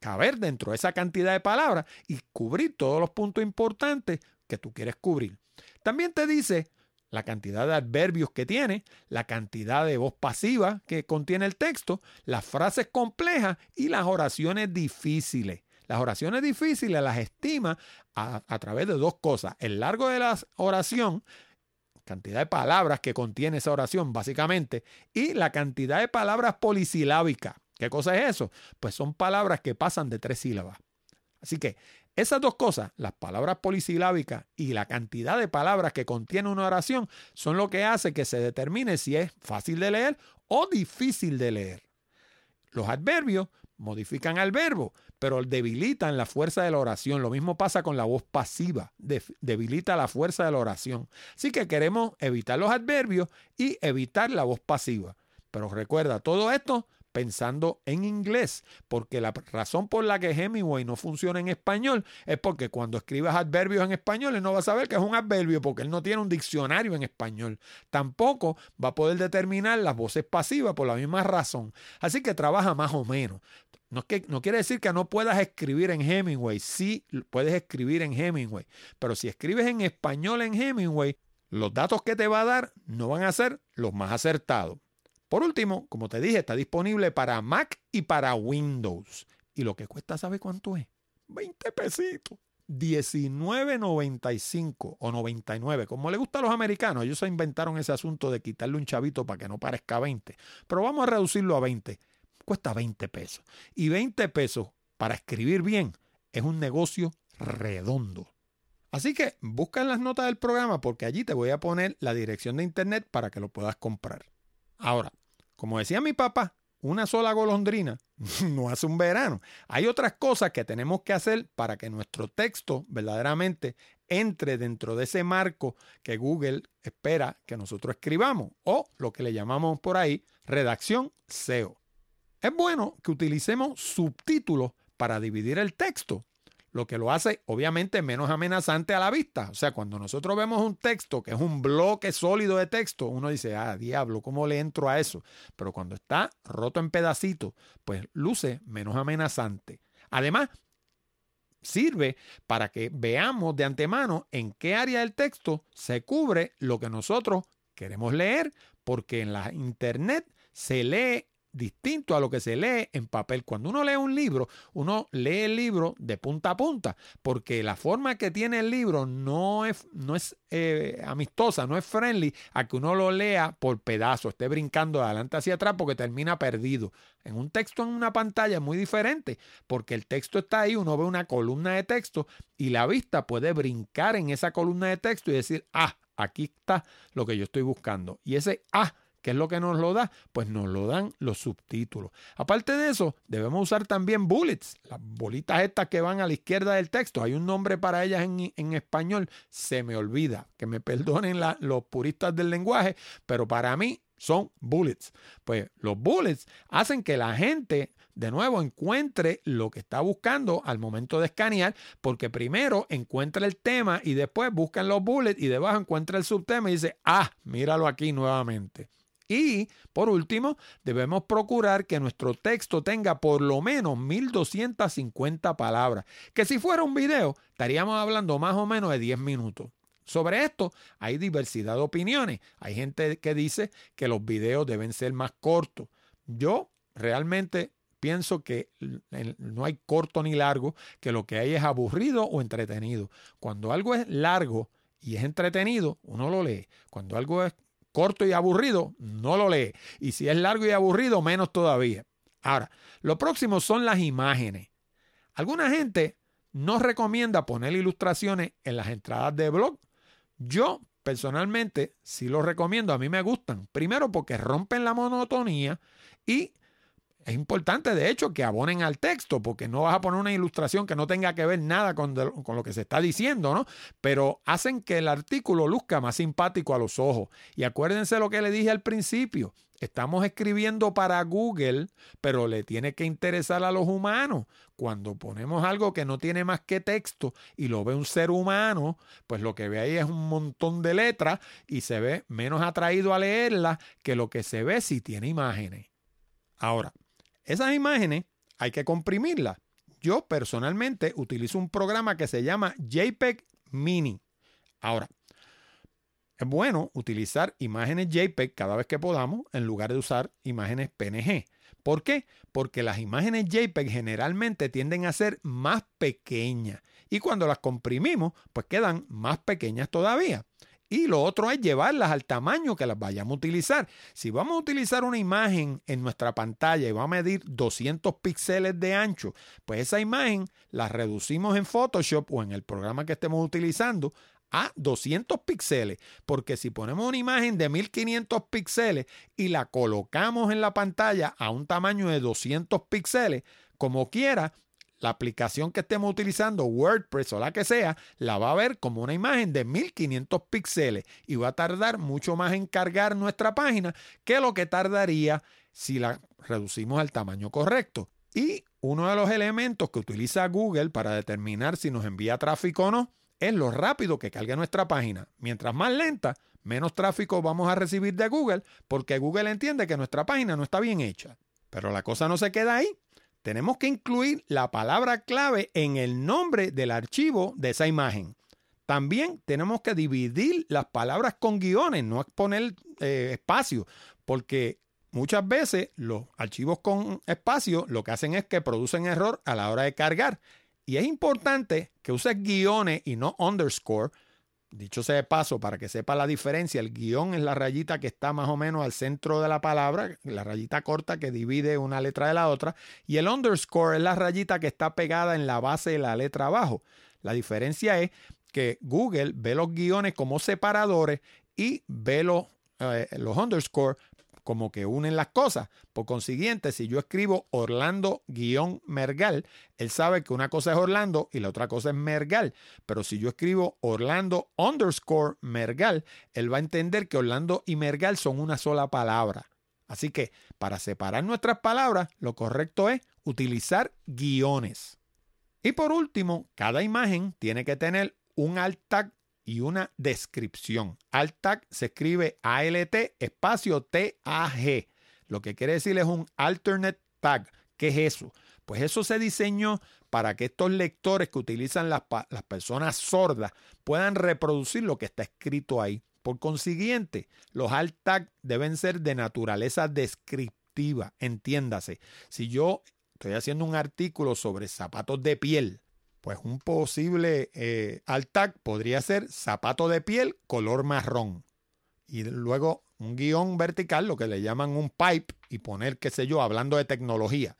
caber dentro de esa cantidad de palabras y cubrir todos los puntos importantes que tú quieres cubrir. También te dice la cantidad de adverbios que tiene, la cantidad de voz pasiva que contiene el texto, las frases complejas y las oraciones difíciles. Las oraciones difíciles las estima a, través de dos cosas. El largo de la oración, cantidad de palabras que contiene esa oración básicamente, y la cantidad de palabras polisilábicas. ¿Qué cosa es eso? Pues son palabras que pasan de tres sílabas. Así que esas dos cosas, las palabras polisilábicas y la cantidad de palabras que contiene una oración, son lo que hace que se determine si es fácil de leer o difícil de leer. Los adverbios modifican al verbo, pero debilitan la fuerza de la oración. Lo mismo pasa con la voz pasiva, debilita la fuerza de la oración. Así que queremos evitar los adverbios y evitar la voz pasiva. Pero recuerda, todo esto pensando en inglés, porque la razón por la que Hemingway no funciona en español es porque cuando escribas adverbios en español él no va a saber que es un adverbio porque él no tiene un diccionario en español. Tampoco va a poder determinar las voces pasivas por la misma razón. Así que trabaja más o menos. No, que, no quiere decir que no puedas escribir en Hemingway. Sí, puedes escribir en Hemingway. Pero si escribes en español en Hemingway, los datos que te va a dar no van a ser los más acertados. Por último, como te dije, está disponible para Mac y para Windows. Y lo que cuesta, ¿sabe cuánto es? 20 pesitos. 19.95 o 99, como le gusta a los americanos, ellos se inventaron ese asunto de quitarle un chavito para que no parezca 20, pero vamos a reducirlo a 20, cuesta 20 pesos. Y 20 pesos para escribir bien es un negocio redondo. Así que busca en las notas del programa porque allí te voy a poner la dirección de internet para que lo puedas comprar. Ahora, como decía mi papá, una sola golondrina no hace un verano. Hay otras cosas que tenemos que hacer para que nuestro texto verdaderamente entre dentro de ese marco que Google espera que nosotros escribamos o lo que le llamamos por ahí redacción SEO. Es bueno que utilicemos subtítulos para dividir el texto lo que lo hace obviamente menos amenazante a la vista. O sea, cuando nosotros vemos un texto que es un bloque sólido de texto, uno dice, ah, diablo, ¿cómo le entro a eso? Pero cuando está roto en pedacitos, pues luce menos amenazante. Además, sirve para que veamos de antemano en qué área del texto se cubre lo que nosotros queremos leer, porque en la internet se lee distinto a lo que se lee en papel. Cuando uno lee un libro, uno lee el libro de punta a punta, porque la forma que tiene el libro no es, no es eh, amistosa, no es friendly a que uno lo lea por pedazos, esté brincando de adelante hacia atrás porque termina perdido. En un texto en una pantalla es muy diferente, porque el texto está ahí, uno ve una columna de texto y la vista puede brincar en esa columna de texto y decir, ah, aquí está lo que yo estoy buscando. Y ese ah ¿Qué es lo que nos lo da? Pues nos lo dan los subtítulos. Aparte de eso, debemos usar también bullets, las bolitas estas que van a la izquierda del texto. Hay un nombre para ellas en, español, se me olvida, que me perdonen los puristas del lenguaje, pero para mí son bullets. Pues los bullets hacen que la gente de nuevo encuentre lo que está buscando al momento de escanear, porque primero encuentra el tema y después buscan los bullets y debajo encuentra el subtema y dice, ah, míralo aquí nuevamente. Y por último, debemos procurar que nuestro texto tenga por lo menos 1250 palabras, que si fuera un video estaríamos hablando más o menos de 10 minutos. Sobre esto hay diversidad de opiniones. Hay gente que dice que los videos deben ser más cortos. Yo realmente pienso que no hay corto ni largo, que lo que hay es aburrido o entretenido. Cuando algo es largo y es entretenido, uno lo lee. Cuando algo es corto y aburrido, no lo lee. Y si es largo y aburrido, menos todavía. Ahora, lo próximo son las imágenes. Alguna gente no recomienda poner ilustraciones en las entradas de blog. Yo personalmente sí lo recomiendo, a mí me gustan. Primero porque rompen la monotonía y es importante, de hecho, que abonen al texto, porque no vas a poner una ilustración que no tenga que ver nada con, lo que se está diciendo, ¿no? Pero hacen que el artículo luzca más simpático a los ojos. Y acuérdense lo que le dije al principio. Estamos escribiendo para Google, pero le tiene que interesar a los humanos. Cuando ponemos algo que no tiene más que texto y lo ve un ser humano, pues lo que ve ahí es un montón de letras y se ve menos atraído a leerla que lo que se ve si tiene imágenes. Ahora, esas imágenes hay que comprimirlas. Yo personalmente utilizo un programa que se llama JPEG Mini. Ahora, es bueno utilizar imágenes JPEG cada vez que podamos en lugar de usar imágenes PNG. ¿Por qué? Porque las imágenes JPEG generalmente tienden a ser más pequeñas y cuando las comprimimos pues quedan más pequeñas todavía. Y lo otro es llevarlas al tamaño que las vayamos a utilizar. Si vamos a utilizar una imagen en nuestra pantalla y va a medir 200 píxeles de ancho, pues esa imagen la reducimos en Photoshop o en el programa que estemos utilizando a 200 píxeles, porque si ponemos una imagen de 1500 píxeles y la colocamos en la pantalla a un tamaño de 200 píxeles, como quiera, la aplicación que estemos utilizando, WordPress o la que sea, la va a ver como una imagen de 1500 píxeles y va a tardar mucho más en cargar nuestra página que lo que tardaría si la reducimos al tamaño correcto. Y uno de los elementos que utiliza Google para determinar si nos envía tráfico o no es lo rápido que carga nuestra página. Mientras más lenta, menos tráfico vamos a recibir de Google porque Google entiende que nuestra página no está bien hecha. Pero la cosa no se queda ahí tenemos que incluir la palabra clave en el nombre del archivo de esa imagen. También tenemos que dividir las palabras con guiones, no poner eh, espacio, porque muchas veces los archivos con espacio lo que hacen es que producen error a la hora de cargar. Y es importante que uses guiones y no underscore Dicho sea de paso, para que sepa la diferencia, el guion es la rayita que está más o menos al centro de la palabra, la rayita corta que divide una letra de la otra, y el underscore es la rayita que está pegada en la base de la letra abajo. La diferencia es que Google ve los guiones como separadores y ve los, eh, los underscore como que unen las cosas. Por consiguiente, si yo escribo Orlando-Mergal, él sabe que una cosa es Orlando y la otra cosa es Mergal. Pero si yo escribo Orlando underscore Mergal, él va a entender que Orlando y Mergal son una sola palabra. Así que para separar nuestras palabras, lo correcto es utilizar guiones. Y por último, cada imagen tiene que tener un alt y una descripción. Alt tag se escribe ALT espacio TAG. Lo que quiere decir es un alternate tag. ¿Qué es eso? Pues eso se diseñó para que estos lectores que utilizan las, las personas sordas puedan reproducir lo que está escrito ahí. Por consiguiente, los alt tag deben ser de naturaleza descriptiva. Entiéndase, si yo estoy haciendo un artículo sobre zapatos de piel, pues un posible eh, alt tag podría ser zapato de piel color marrón. Y luego un guion vertical, lo que le llaman un pipe, y poner, qué sé yo, hablando de tecnología.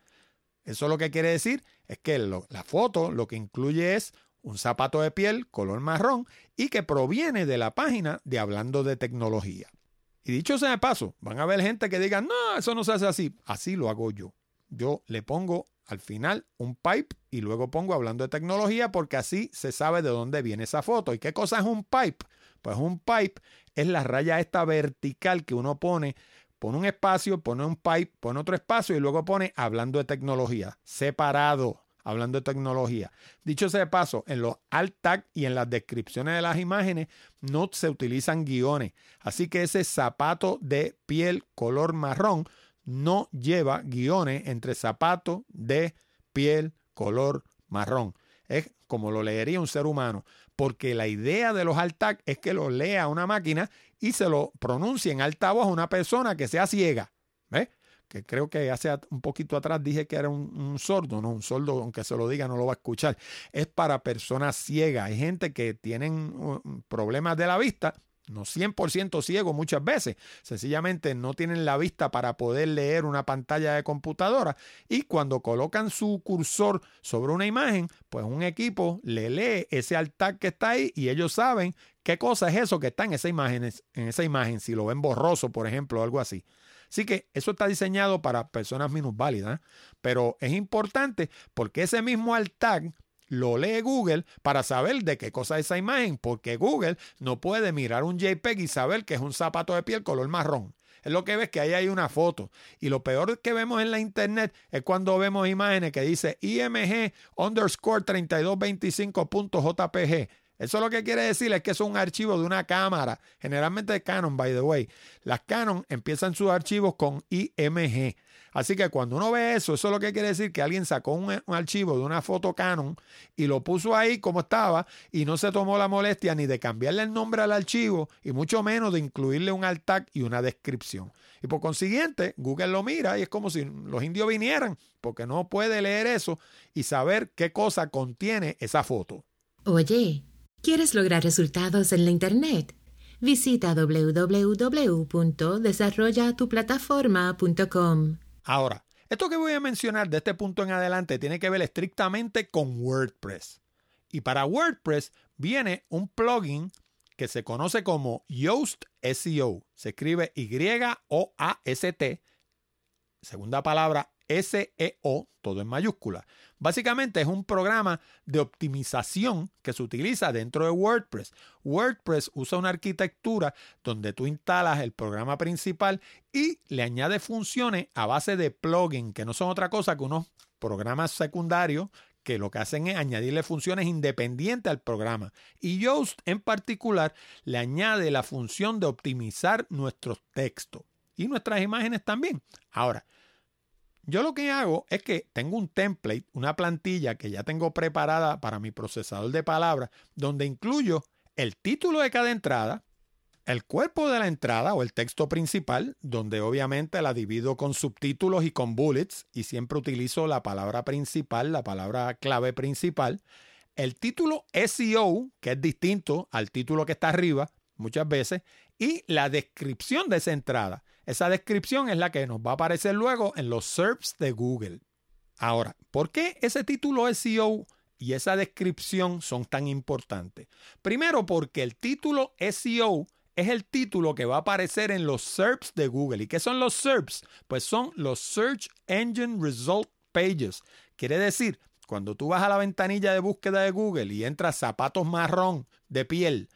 Eso lo que quiere decir es que la foto lo que incluye es un zapato de piel color marrón y que proviene de la página de Hablando de Tecnología. Y dicho sea de paso, van a haber gente que diga, no, eso no se hace así. Así lo hago yo. Yo le pongo al final un pipe y luego pongo hablando de tecnología porque así se sabe de dónde viene esa foto. ¿Y qué cosa es un pipe? Pues un pipe es la raya esta vertical que uno pone, pone un espacio, pone un pipe, pone otro espacio y luego pone hablando de tecnología, separado, hablando de tecnología. Dicho sea de paso, en los alt tag y en las descripciones de las imágenes no se utilizan guiones. Así que ese zapato de piel color marrón no lleva guiones entre zapato de piel color marrón. Es como lo leería un ser humano, porque la idea de los alt es que lo lea una máquina y se lo pronuncie en alta voz a una persona que sea ciega. ¿Ves? que creo que hace un poquito atrás dije que era un, sordo, no, un sordo, aunque se lo diga, no lo va a escuchar. Es para personas ciegas. Hay gente que tienen uh, problemas de la vista no 100% ciego muchas veces, sencillamente no tienen la vista para poder leer una pantalla de computadora. Y cuando colocan su cursor sobre una imagen, pues un equipo le lee ese altar que está ahí y ellos saben qué cosa es eso que está en esa imagen, en esa imagen si lo ven borroso, por ejemplo, o algo así. Así que eso está diseñado para personas minusválidas, pero es importante porque ese mismo altar lo lee Google para saber de qué cosa es esa imagen, porque Google no puede mirar un JPEG y saber que es un zapato de piel color marrón. Es lo que ves que ahí hay una foto. Y lo peor que vemos en la internet es cuando vemos imágenes que dice IMG underscore 3225.jpg. Eso lo que quiere decir es que es un archivo de una cámara, generalmente Canon, by the way. Las Canon empiezan sus archivos con IMG. Así que cuando uno ve eso, eso es lo que quiere decir que alguien sacó un, archivo de una foto Canon y lo puso ahí como estaba y no se tomó la molestia ni de cambiarle el nombre al archivo y mucho menos de incluirle un alt tag y una descripción. Y por consiguiente, Google lo mira y es como si los indios vinieran, porque no puede leer eso y saber qué cosa contiene esa foto. Oye, ¿quieres lograr resultados en la Internet? Visita www.desarrollatuplataforma.com. Ahora, esto que voy a mencionar de este punto en adelante tiene que ver estrictamente con WordPress. Y para WordPress viene un plugin que se conoce como Yoast SEO. Se escribe Y-O-A-S-T. Segunda palabra SEO, todo en mayúscula. Básicamente es un programa de optimización que se utiliza dentro de WordPress. WordPress usa una arquitectura donde tú instalas el programa principal y le añades funciones a base de plugin, que no son otra cosa que unos programas secundarios que lo que hacen es añadirle funciones independientes al programa. Y Yoast en particular le añade la función de optimizar nuestros textos y nuestras imágenes también. Ahora, yo lo que hago es que tengo un template, una plantilla que ya tengo preparada para mi procesador de palabras, donde incluyo el título de cada entrada, el cuerpo de la entrada o el texto principal, donde obviamente la divido con subtítulos y con bullets, y siempre utilizo la palabra principal, la palabra clave principal, el título SEO, que es distinto al título que está arriba muchas veces, y la descripción de esa entrada. Esa descripción es la que nos va a aparecer luego en los SERPs de Google. Ahora, ¿por qué ese título SEO y esa descripción son tan importantes? Primero, porque el título SEO es el título que va a aparecer en los SERPs de Google. ¿Y qué son los SERPs? Pues son los Search Engine Result Pages. Quiere decir, cuando tú vas a la ventanilla de búsqueda de Google y entras zapatos marrón de piel,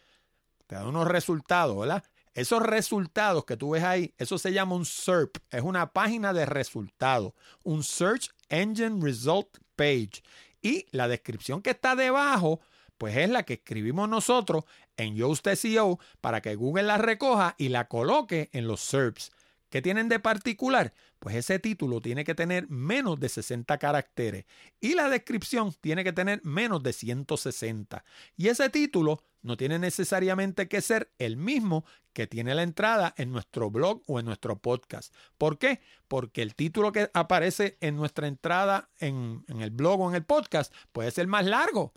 te da unos resultados, ¿verdad? Esos resultados que tú ves ahí, eso se llama un SERP, es una página de resultados, un Search Engine Result Page. Y la descripción que está debajo, pues es la que escribimos nosotros en Yoast SEO para que Google la recoja y la coloque en los SERPs. ¿Qué tienen de particular? Pues ese título tiene que tener menos de 60 caracteres y la descripción tiene que tener menos de 160. Y ese título no tiene necesariamente que ser el mismo que tiene la entrada en nuestro blog o en nuestro podcast. ¿Por qué? Porque el título que aparece en nuestra entrada en, el blog o en el podcast puede ser más largo.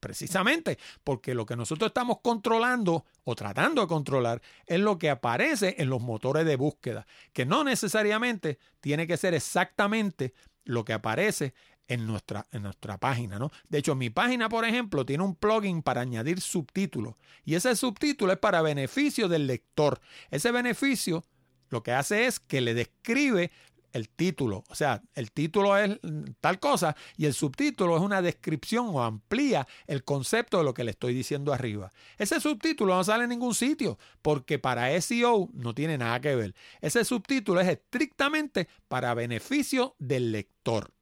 Precisamente porque lo que nosotros estamos controlando o tratando de controlar es lo que aparece en los motores de búsqueda, que no necesariamente tiene que ser exactamente lo que aparece en nuestra, en nuestra página, ¿no? De hecho, mi página, por ejemplo, tiene un plugin para añadir subtítulos y ese subtítulo es para beneficio del lector. Ese beneficio lo que hace es que le describe el título. O sea, el título es tal cosa y el subtítulo es una descripción o amplía el concepto de lo que le estoy diciendo arriba. Ese subtítulo no sale en ningún sitio porque para SEO no tiene nada que ver. Ese subtítulo es estrictamente para beneficio del lector.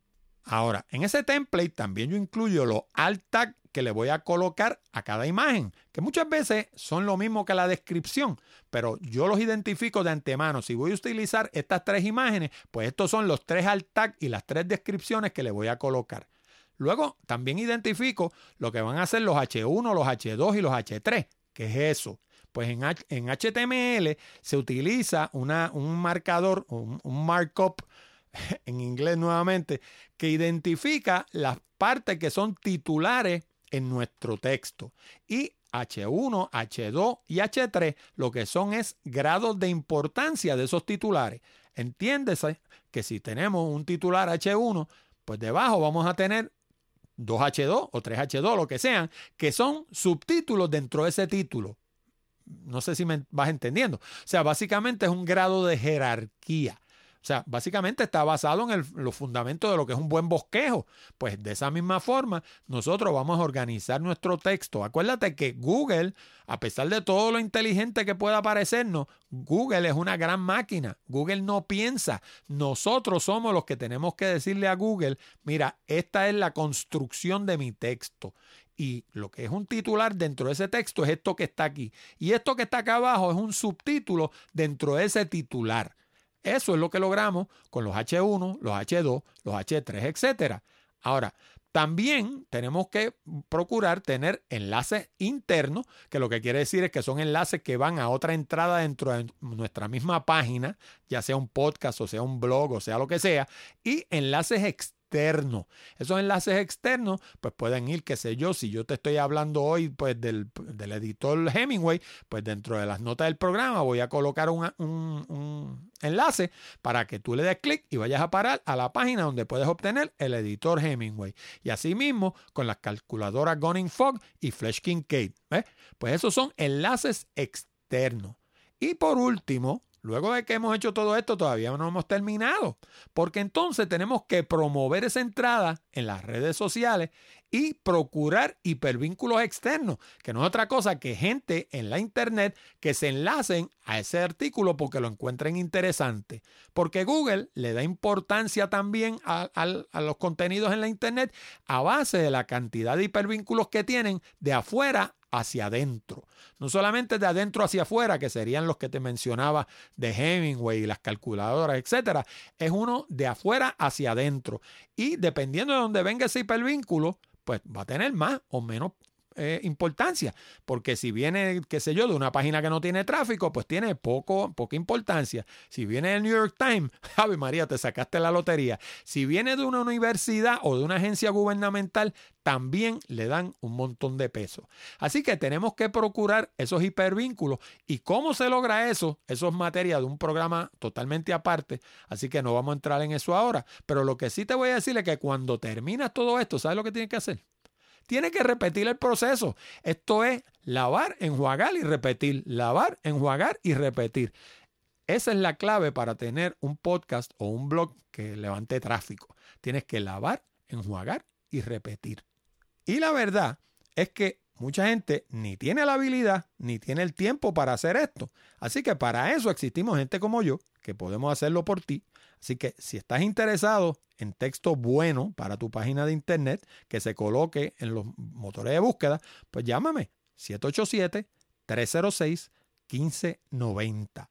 Ahora, en ese template también yo incluyo los alt tag que le voy a colocar a cada imagen, que muchas veces son lo mismo que la descripción, pero yo los identifico de antemano. Si voy a utilizar estas tres imágenes, pues estos son los tres alt tag y las tres descripciones que le voy a colocar. Luego también identifico lo que van a ser los H1, los H2 y los H3. ¿Qué es eso? Pues en, en HTML se utiliza una, un marcador, un, un markup en inglés nuevamente, que identifica las partes que son titulares en nuestro texto. Y H1, H2 y H3 lo que son es grados de importancia de esos titulares. Entiéndese que si tenemos un titular H1, pues debajo vamos a tener 2H2 o 3H2, lo que sean, que son subtítulos dentro de ese título. No sé si me vas entendiendo. O sea, básicamente es un grado de jerarquía. O sea, básicamente está basado en los fundamentos de lo que es un buen bosquejo. Pues de esa misma forma, nosotros vamos a organizar nuestro texto. Acuérdate que Google, a pesar de todo lo inteligente que pueda parecernos, Google es una gran máquina. Google no piensa. Nosotros somos los que tenemos que decirle a Google, mira, esta es la construcción de mi texto. Y lo que es un titular dentro de ese texto es esto que está aquí. Y esto que está acá abajo es un subtítulo dentro de ese titular. Eso es lo que logramos con los H1, los H2, los H3, etc. Ahora, también tenemos que procurar tener enlaces internos, que lo que quiere decir es que son enlaces que van a otra entrada dentro de nuestra misma página, ya sea un podcast o sea un blog o sea lo que sea, y enlaces externos esos enlaces externos, pues pueden ir, qué sé yo, si yo te estoy hablando hoy pues del, editor Hemingway, pues dentro de las notas del programa voy a colocar un, enlace para que tú le des clic y vayas a parar a la página donde puedes obtener el editor Hemingway. Y asimismo con las calculadoras Gunning Fog y Flash Kincaid. Pues esos son enlaces externos. Y por último, Luego de que hemos hecho todo esto, todavía no hemos terminado, porque entonces tenemos que promover esa entrada en las redes sociales y procurar hipervínculos externos, que no es otra cosa que gente en la internet que se enlacen a ese artículo porque lo encuentren interesante. Porque Google le da importancia también a, a los contenidos en la internet a base de la cantidad de hipervínculos que tienen de afuera hacia adentro. No solamente de adentro hacia afuera, que serían los que te mencionaba de Hemingway y las calculadoras, etcétera. Es uno de afuera hacia adentro. Y dependiendo de dónde venga ese hipervínculo, pues va a tener más o menos eh, importancia, porque si viene, qué sé yo, de una página que no tiene tráfico, pues tiene poco, poca importancia. Si viene del New York Times, Javi María, te sacaste la lotería. Si viene de una universidad o de una agencia gubernamental, también le dan un montón de peso. Así que tenemos que procurar esos hipervínculos. ¿Y cómo se logra eso? Eso es materia de un programa totalmente aparte, así que no vamos a entrar en eso ahora. Pero lo que sí te voy a decir es que cuando terminas todo esto, ¿sabes lo que tienes que hacer? Tiene que repetir el proceso. Esto es lavar, enjuagar y repetir. Lavar, enjuagar y repetir. Esa es la clave para tener un podcast o un blog que levante tráfico. Tienes que lavar, enjuagar y repetir. Y la verdad es que mucha gente ni tiene la habilidad ni tiene el tiempo para hacer esto. Así que para eso existimos gente como yo, que podemos hacerlo por ti. Así que si estás interesado en texto bueno para tu página de internet que se coloque en los motores de búsqueda, pues llámame 787 306 1590.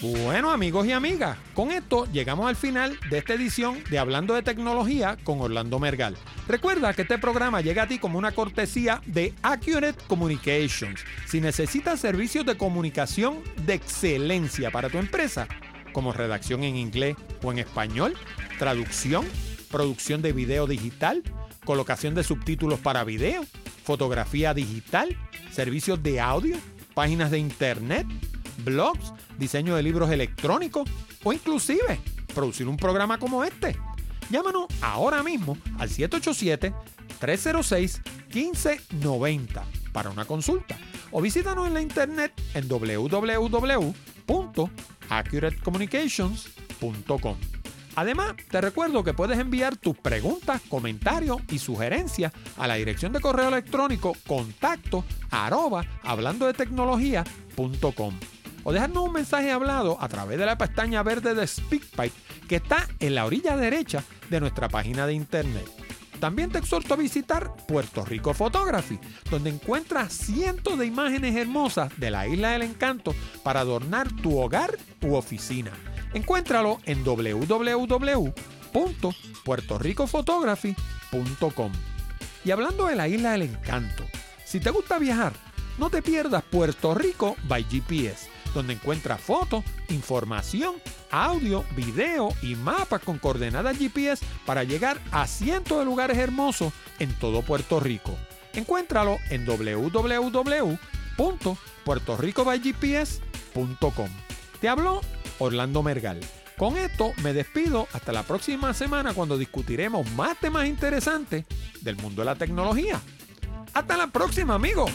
Bueno amigos y amigas, con esto llegamos al final de esta edición de Hablando de Tecnología con Orlando Mergal. Recuerda que este programa llega a ti como una cortesía de Accurate Communications. Si necesitas servicios de comunicación de excelencia para tu empresa, como redacción en inglés o en español, traducción, producción de video digital, colocación de subtítulos para video, fotografía digital, servicios de audio, páginas de internet, blogs, diseño de libros electrónicos o inclusive producir un programa como este. Llámanos ahora mismo al 787-306-1590 para una consulta o visítanos en la internet en www.accuratecommunications.com. Además, te recuerdo que puedes enviar tus preguntas, comentarios y sugerencias a la dirección de correo electrónico contacto arroba hablando de tecnología.com o dejarnos un mensaje hablado a través de la pestaña verde de SpeakPipe que está en la orilla derecha de nuestra página de internet. También te exhorto a visitar Puerto Rico Photography, donde encuentras cientos de imágenes hermosas de la isla del encanto para adornar tu hogar u oficina. Encuéntralo en www.puertoricophotography.com. Y hablando de la isla del encanto, si te gusta viajar, no te pierdas Puerto Rico by GPS donde encuentra fotos, información, audio, video y mapas con coordenadas GPS para llegar a cientos de lugares hermosos en todo Puerto Rico. Encuéntralo en www.puertoricobygps.com. Te habló Orlando Mergal. Con esto me despido hasta la próxima semana cuando discutiremos más temas interesantes del mundo de la tecnología. Hasta la próxima, amigos.